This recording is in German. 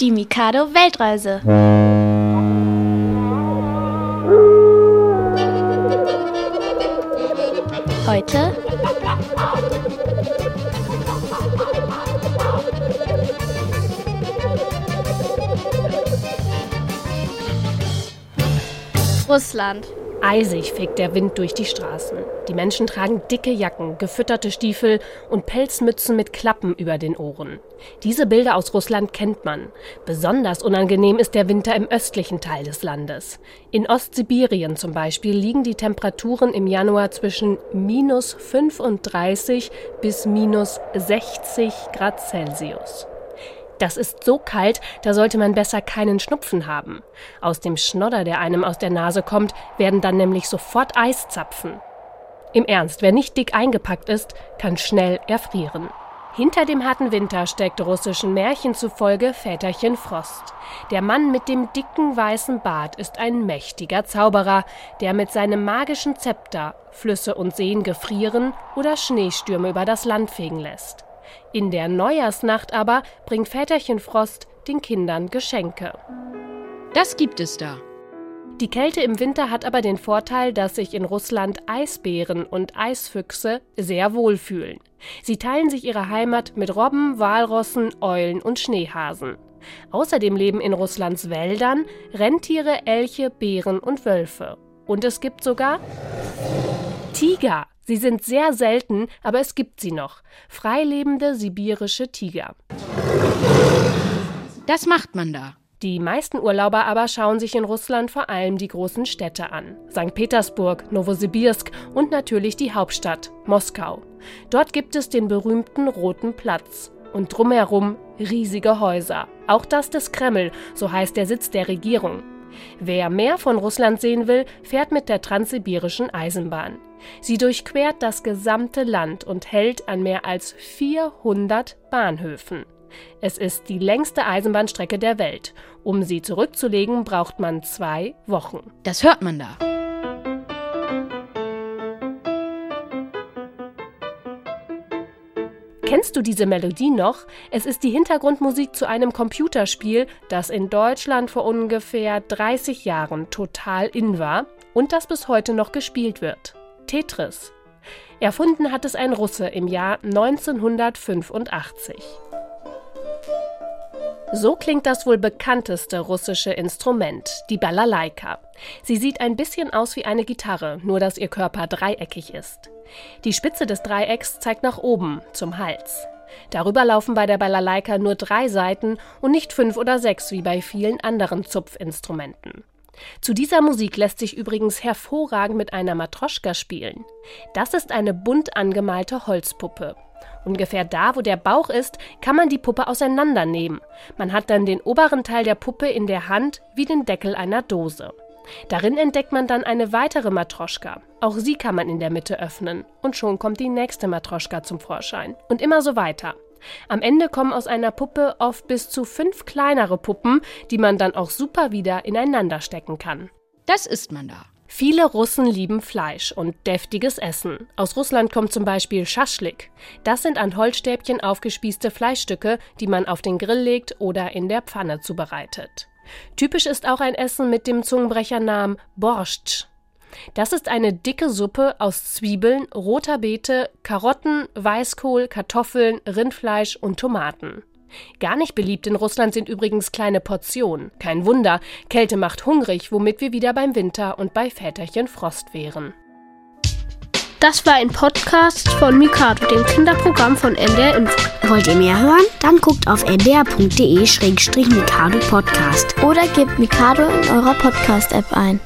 Die Mikado Weltreise. Heute Russland. Eisig fegt der Wind durch die Straßen. Die Menschen tragen dicke Jacken, gefütterte Stiefel und Pelzmützen mit Klappen über den Ohren. Diese Bilder aus Russland kennt man. Besonders unangenehm ist der Winter im östlichen Teil des Landes. In Ostsibirien zum Beispiel liegen die Temperaturen im Januar zwischen minus 35 bis minus 60 Grad Celsius. Das ist so kalt, da sollte man besser keinen Schnupfen haben. Aus dem Schnodder, der einem aus der Nase kommt, werden dann nämlich sofort Eiszapfen. Im Ernst, wer nicht dick eingepackt ist, kann schnell erfrieren. Hinter dem harten Winter steckt russischen Märchen zufolge Väterchen Frost. Der Mann mit dem dicken weißen Bart ist ein mächtiger Zauberer, der mit seinem magischen Zepter Flüsse und Seen gefrieren oder Schneestürme über das Land fegen lässt. In der Neujahrsnacht aber bringt Väterchen Frost den Kindern Geschenke. Das gibt es da. Die Kälte im Winter hat aber den Vorteil, dass sich in Russland Eisbären und Eisfüchse sehr wohlfühlen. Sie teilen sich ihre Heimat mit Robben, Walrossen, Eulen und Schneehasen. Außerdem leben in Russlands Wäldern Rentiere, Elche, Bären und Wölfe. Und es gibt sogar Tiger. Sie sind sehr selten, aber es gibt sie noch. Freilebende sibirische Tiger. Das macht man da. Die meisten Urlauber aber schauen sich in Russland vor allem die großen Städte an. St. Petersburg, Novosibirsk und natürlich die Hauptstadt, Moskau. Dort gibt es den berühmten Roten Platz. Und drumherum riesige Häuser. Auch das des Kreml, so heißt der Sitz der Regierung. Wer mehr von Russland sehen will, fährt mit der transsibirischen Eisenbahn. Sie durchquert das gesamte Land und hält an mehr als 400 Bahnhöfen. Es ist die längste Eisenbahnstrecke der Welt. Um sie zurückzulegen, braucht man zwei Wochen. Das hört man da. Kennst du diese Melodie noch? Es ist die Hintergrundmusik zu einem Computerspiel, das in Deutschland vor ungefähr 30 Jahren total in war und das bis heute noch gespielt wird. Tetris. Erfunden hat es ein Russe im Jahr 1985. So klingt das wohl bekannteste russische Instrument, die Balalaika. Sie sieht ein bisschen aus wie eine Gitarre, nur dass ihr Körper dreieckig ist. Die Spitze des Dreiecks zeigt nach oben, zum Hals. Darüber laufen bei der Balalaika nur drei Saiten und nicht fünf oder sechs wie bei vielen anderen Zupfinstrumenten. Zu dieser Musik lässt sich übrigens hervorragend mit einer Matroschka spielen. Das ist eine bunt angemalte Holzpuppe. Ungefähr da, wo der Bauch ist, kann man die Puppe auseinandernehmen. Man hat dann den oberen Teil der Puppe in der Hand wie den Deckel einer Dose. Darin entdeckt man dann eine weitere Matroschka. Auch sie kann man in der Mitte öffnen. Und schon kommt die nächste Matroschka zum Vorschein. Und immer so weiter. Am Ende kommen aus einer Puppe oft bis zu fünf kleinere Puppen, die man dann auch super wieder ineinander stecken kann. Das isst man da. Viele Russen lieben Fleisch und deftiges Essen. Aus Russland kommt zum Beispiel Schaschlik. Das sind an Holzstäbchen aufgespießte Fleischstücke, die man auf den Grill legt oder in der Pfanne zubereitet. Typisch ist auch ein Essen mit dem Zungenbrechernamen Borscht. Das ist eine dicke Suppe aus Zwiebeln, roter Beete, Karotten, Weißkohl, Kartoffeln, Rindfleisch und Tomaten. Gar nicht beliebt in Russland sind übrigens kleine Portionen. Kein Wunder, Kälte macht hungrig, womit wir wieder beim Winter und bei Väterchen Frost wären. Das war ein Podcast von Mikado, dem Kinderprogramm von NDR Info. Wollt ihr mehr hören? Dann guckt auf ndr.de-mikado Podcast. Oder gebt Mikado in eurer Podcast-App ein.